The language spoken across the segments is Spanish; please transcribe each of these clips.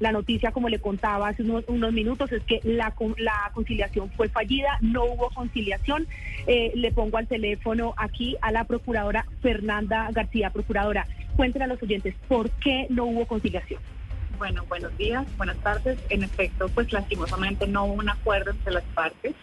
La noticia, como le contaba hace unos, unos minutos, es que la, la conciliación fue fallida, no hubo conciliación. Eh, le pongo al teléfono aquí a la procuradora Fernanda García. Procuradora, cuéntenle a los oyentes por qué no hubo conciliación. Bueno, buenos días, buenas tardes. En efecto, pues lastimosamente no hubo un acuerdo entre las partes.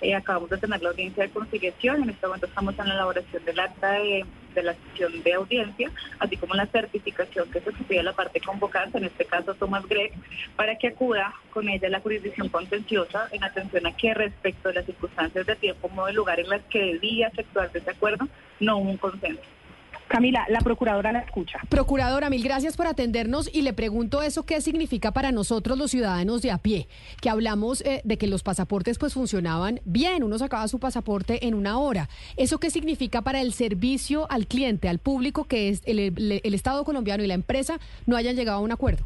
Eh, acabamos de tener la audiencia de conciliación. En este momento estamos en la elaboración del acta de, de la sesión de audiencia, así como la certificación que se pide a la parte convocante, en este caso Tomás Gregg, para que acuda con ella la jurisdicción contenciosa en atención a que respecto de las circunstancias de tiempo, modo y lugar en las que debía efectuarse ese acuerdo, no hubo un consenso. Camila, la procuradora la escucha. Procuradora, mil gracias por atendernos y le pregunto eso qué significa para nosotros los ciudadanos de a pie, que hablamos eh, de que los pasaportes pues funcionaban bien, uno sacaba su pasaporte en una hora. ¿Eso qué significa para el servicio al cliente, al público, que es el, Estado colombiano y la empresa no hayan llegado a un acuerdo?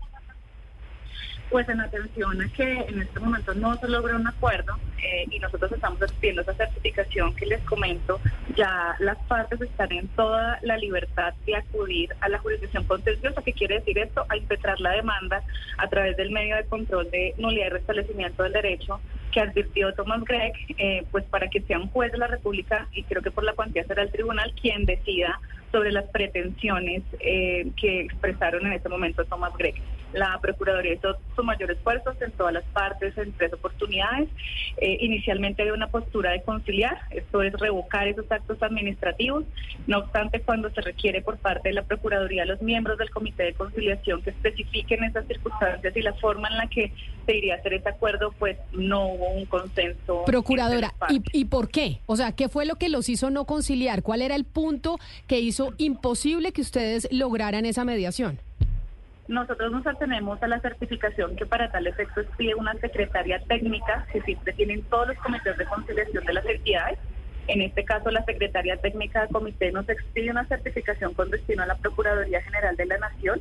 Pues en atención a que en este momento no se logra un acuerdo eh, y nosotros estamos pidiendo esa certificación que les comento, ya las partes están en toda la libertad de acudir a la jurisdicción contenciosa. ¿Qué quiere decir esto? A impetrar la demanda a través del medio de control de nulidad y restablecimiento del derecho que advirtió Thomas Gregg, eh, pues para que sea un juez de la República y creo que por la cuantía será el tribunal quien decida sobre las pretensiones eh, que expresaron en este momento Thomas Gregg. La Procuraduría hizo su mayor esfuerzo en todas las partes, en tres oportunidades. Eh, inicialmente había una postura de conciliar, esto es revocar esos actos administrativos. No obstante, cuando se requiere por parte de la Procuraduría a los miembros del Comité de Conciliación que especifiquen esas circunstancias y la forma en la que se iría a hacer ese acuerdo, pues no hubo un consenso. Procuradora. ¿y, ¿y por qué? O sea, ¿qué fue lo que los hizo no conciliar? ¿Cuál era el punto que hizo imposible que ustedes lograran esa mediación? Nosotros nos atenemos a la certificación que para tal efecto expide una secretaria técnica que siempre tienen todos los comités de conciliación de las entidades. En este caso, la secretaria técnica del comité nos expide una certificación con destino a la Procuraduría General de la Nación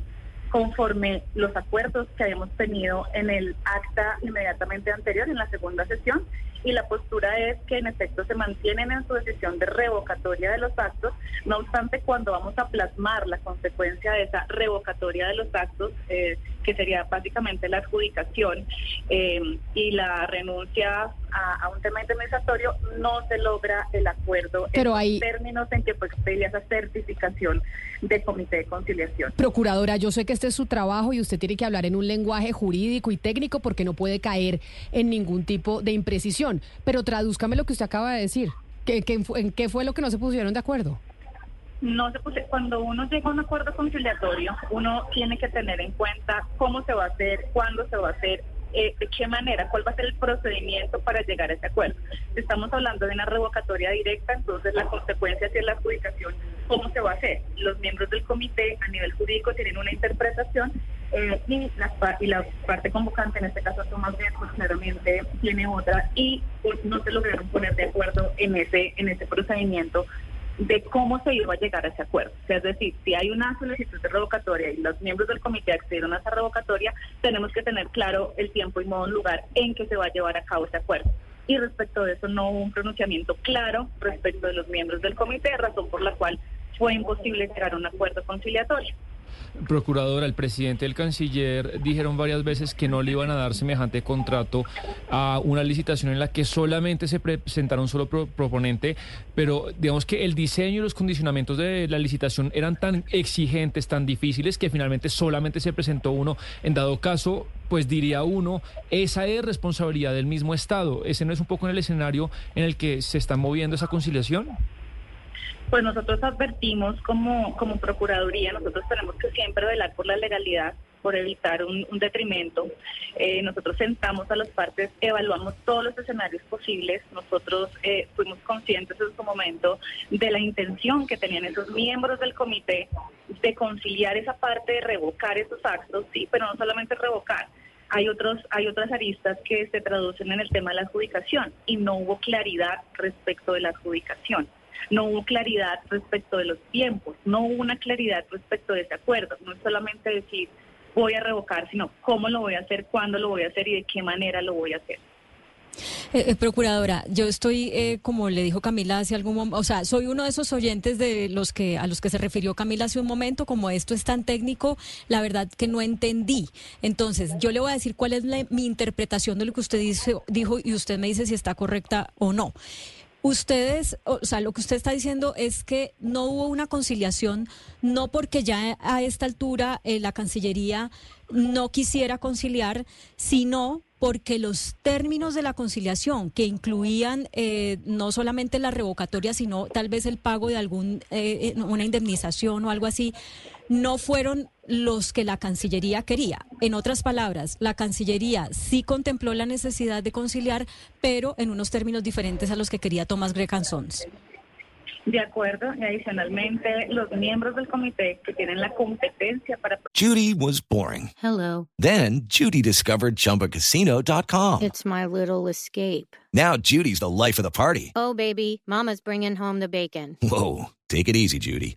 conforme los acuerdos que habíamos tenido en el acta inmediatamente anterior, en la segunda sesión, y la postura es que en efecto se mantienen en su decisión de revocatoria de los actos, no obstante cuando vamos a plasmar la consecuencia de esa revocatoria de los actos, eh, que sería básicamente la adjudicación eh, y la renuncia a, a un tema indemnizatorio, no se logra el acuerdo Pero en los términos en que pues, pedía esa certificación de comité de conciliación. Procuradora, yo sé que este es su trabajo y usted tiene que hablar en un lenguaje jurídico y técnico porque no puede caer en ningún tipo de imprecisión. Pero tradúzcame lo que usted acaba de decir. ¿Qué, qué ¿En qué fue lo que no se pusieron de acuerdo? No se puse- cuando uno llega a un acuerdo conciliatorio, uno tiene que tener en cuenta cómo se va a hacer, cuándo se va a hacer, eh, de qué manera, cuál va a ser el procedimiento para llegar a ese acuerdo. Estamos hablando de una revocatoria directa, entonces la consecuencia es la adjudicación, ¿cómo se va a hacer? Los miembros del comité a nivel jurídico tienen una interpretación eh, y, la, parte convocante, en este caso Tomás Díaz, pues claramente tiene otra y pues, no se lograron poner de acuerdo en ese, en ese procedimiento de cómo se iba a llegar a ese acuerdo. Es decir, si hay una solicitud de revocatoria y los miembros del comité accedieron a esa revocatoria, tenemos que tener claro el tiempo y modo lugar en que se va a llevar a cabo ese acuerdo. Y respecto de eso no hubo un pronunciamiento claro respecto de los miembros del comité, razón por la cual fue imposible llegar a un acuerdo conciliatorio. Procuradora, el presidente el canciller dijeron varias veces que no le iban a dar semejante contrato a una licitación en la que solamente se presentara un solo pro- proponente, pero digamos que el diseño y los condicionamientos de la licitación eran tan exigentes, tan difíciles, que finalmente solamente se presentó uno. En dado caso, pues diría uno, esa es responsabilidad del mismo Estado. ¿Ese no es un poco en el escenario en el que se está moviendo esa conciliación? Pues nosotros advertimos como, como Procuraduría, nosotros tenemos que siempre velar por la legalidad por evitar un, detrimento. Eh, nosotros sentamos a las partes, evaluamos todos los escenarios posibles. Nosotros eh, fuimos conscientes en su momento de la intención que tenían esos miembros del comité de conciliar esa parte, de revocar esos actos, sí, pero no solamente revocar. Hay, otros, hay otras aristas que se traducen en el tema de la adjudicación y no hubo claridad respecto de la adjudicación no hubo claridad respecto de los tiempos, no hubo una claridad respecto de ese acuerdo. No es solamente decir voy a revocar, sino cómo lo voy a hacer, cuándo lo voy a hacer y de qué manera lo voy a hacer. Eh, eh, procuradora, yo estoy, eh, como le dijo Camila hace algún momento, o sea, soy uno de esos oyentes de los que a los que se refirió Camila hace un momento, como esto es tan técnico, la verdad que no entendí. Entonces, yo le voy a decir cuál es mi interpretación de lo que usted dijo y usted me dice si está correcta o no. Ustedes, o sea, lo que usted está diciendo es que no hubo una conciliación, no porque ya a esta altura eh, la Cancillería no quisiera conciliar, sino porque los términos de la conciliación, que incluían eh, no solamente la revocatoria, sino tal vez el pago de algún eh, una indemnización o algo así, no fueron los que la Cancillería quería. En otras palabras, la Cancillería sí contempló la necesidad de conciliar, pero en unos términos diferentes a los que quería Tomás Grecan Sons. De acuerdo, y adicionalmente los miembros del comité que tienen la competencia para Judy was boring. Hello. Then Judy discovered chumbacasino.com. It's my little escape. Now Judy's the life of the party. Oh baby, mama's bringing home the bacon. Whoa, take it easy, Judy.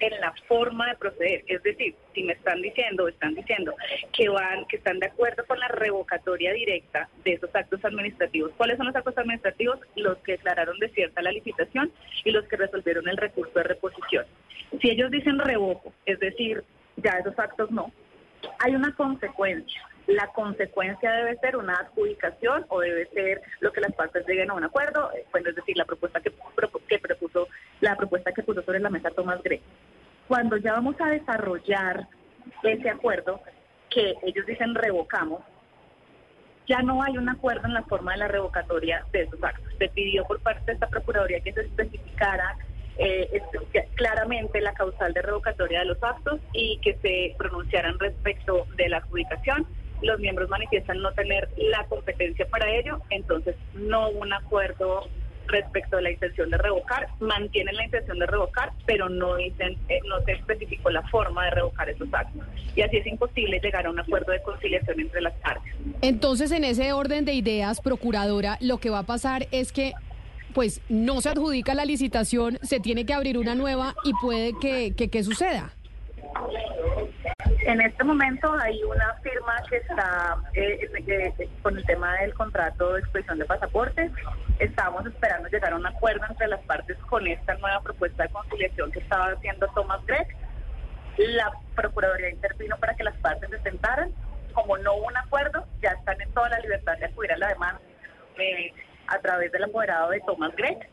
en la forma de proceder. Es decir, si me están diciendo, están diciendo que van, que están de acuerdo con la revocatoria directa de esos actos administrativos. ¿Cuáles son los actos administrativos? Los que declararon desierta la licitación y los que resolvieron el recurso de reposición. Si ellos dicen revoco, es decir, ya esos actos no, hay una consecuencia. La consecuencia debe ser una adjudicación o debe ser lo que las partes lleguen a un acuerdo, bueno, es decir, la propuesta que, propuso, la propuesta que puso sobre la mesa Tomás Gray. Cuando ya vamos a desarrollar ese acuerdo, que ellos dicen revocamos, ya no hay un acuerdo en la forma de la revocatoria de esos actos. Se pidió por parte de esta Procuraduría que se especificara eh, claramente la causal de revocatoria de los actos y que se pronunciaran respecto de la adjudicación. Los miembros manifiestan no tener la competencia para ello, entonces no hubo un acuerdo respecto a la intención de revocar, mantienen la intención de revocar, pero no dicen, eh, no se especificó la forma de revocar esos actos. Y así es imposible llegar a un acuerdo de conciliación entre las partes. Entonces, en ese orden de ideas, procuradora, lo que va a pasar es que pues no se adjudica la licitación, se tiene que abrir una nueva y puede que, que, suceda. En este momento hay una firma que está eh, eh, con el tema del contrato de expedición de pasaportes. Estamos esperando llegar a un acuerdo entre las partes con esta nueva propuesta de conciliación que estaba haciendo Thomas Gregg. La Procuraduría intervino para que las partes se sentaran. Como no hubo un acuerdo, ya están en toda la libertad de acudir a la demanda. Eh, a través del apoderado de Thomas Gregg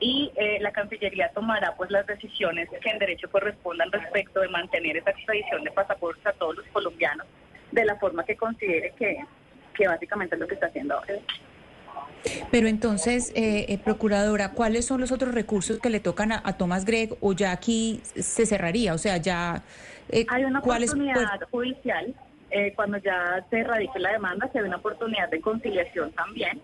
y eh, la Cancillería tomará pues las decisiones que en derecho correspondan respecto de mantener esa expedición de pasaportes a todos los colombianos de la forma que considere que, que básicamente es lo que está haciendo ahora. Pero entonces, eh, eh, Procuradora, ¿cuáles son los otros recursos que le tocan a, Thomas Gregg o ya aquí se cerraría? O sea, ya... Hay una oportunidad judicial, cuando ya se radique la demanda, se ve una oportunidad de conciliación también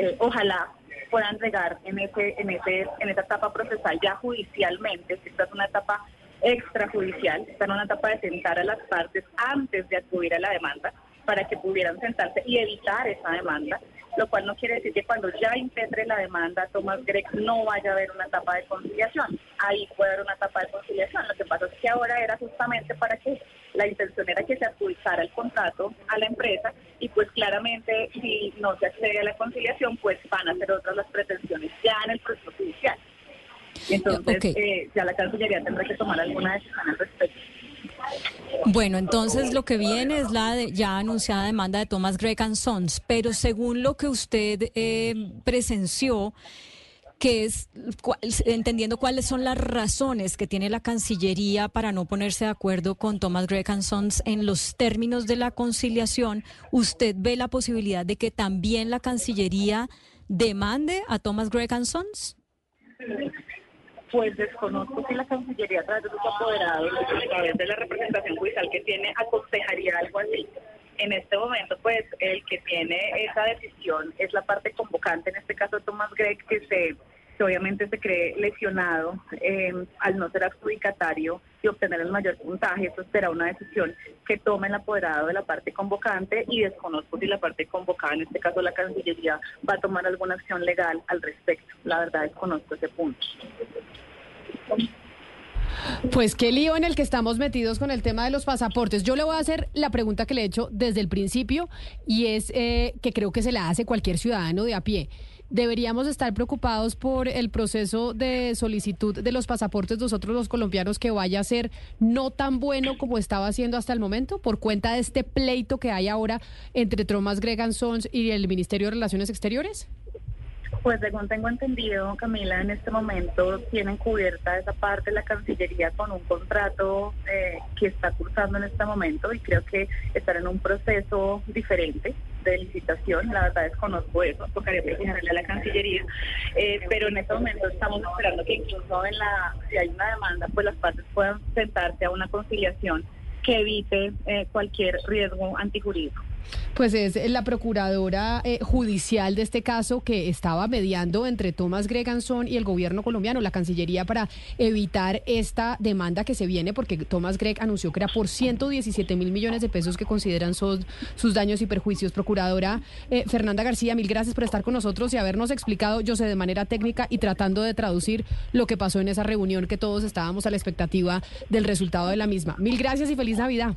eh, ojalá puedan llegar en ese, en ese, en esa etapa procesal ya judicialmente, esta es una etapa extrajudicial, está en una etapa de sentar a las partes antes de acudir a la demanda para que pudieran sentarse y evitar esa demanda, lo cual no quiere decir que cuando ya impetre la demanda Tomás Gregg no vaya a haber una etapa de conciliación. Ahí puede haber una etapa de conciliación. Lo que pasa es que ahora era justamente para que la intención era que se adjudicara el contrato a la empresa y pues claramente si no se accede a la conciliación pues van a ser otras las pretensiones ya en el proceso judicial. Entonces eh, ya la Cancillería tendrá que tomar alguna decisión al respecto. Bueno, entonces lo que viene es la ya anunciada demanda de Thomas Gregg Sons, pero según lo que usted eh, presenció, que es entendiendo cuáles son las razones que tiene la Cancillería para no ponerse de acuerdo con Thomas Gregg Sons en los términos de la conciliación, ¿usted ve la posibilidad de que también la Cancillería demande a Thomas Gregg Sons? Pues desconozco si la Cancillería a través de sus apoderados, a través de la representación judicial que tiene, aconsejaría algo así en este momento, pues el que tiene esa decisión es la parte convocante, en este caso Thomas Gregg, que se obviamente se cree lesionado eh, al no ser adjudicatario y obtener el mayor puntaje. Eso será una decisión que tome el apoderado de la parte convocante y desconozco si la parte convocada, en este caso la Cancillería, va a tomar alguna acción legal al respecto. La verdad desconozco ese punto. Pues qué lío en el que estamos metidos con el tema de los pasaportes. Yo le voy a hacer la pregunta que le he hecho desde el principio y es eh, que creo que se la hace cualquier ciudadano de a pie. ¿Deberíamos estar preocupados por el proceso de solicitud de los pasaportes nosotros los colombianos que vaya a ser no tan bueno como estaba haciendo hasta el momento por cuenta de este pleito que hay ahora entre Thomas Gregan Sons y el Ministerio de Relaciones Exteriores? Pues según tengo entendido, Camila, en este momento tienen cubierta esa parte de la Cancillería con un contrato eh, que está cursando en este momento y creo que estar en un proceso diferente de licitación. La verdad desconozco eso, tocaría preguntarle a la Cancillería, eh, pero en este momento estamos esperando que incluso en la, si hay una demanda, pues las partes puedan sentarse a una conciliación que evite eh, cualquier riesgo antijurídico. Pues es la procuradora eh, judicial de este caso que estaba mediando entre Tomás Greganson y el gobierno colombiano, la Cancillería, para evitar esta demanda que se viene, porque Tomás Greg anunció que era por 117 mil millones de pesos que consideran sus, sus daños y perjuicios. Procuradora eh, Fernanda García, mil gracias por estar con nosotros y habernos explicado, yo sé, de manera técnica y tratando de traducir lo que pasó en esa reunión que todos estábamos a la expectativa del resultado de la misma. Mil gracias y feliz Navidad.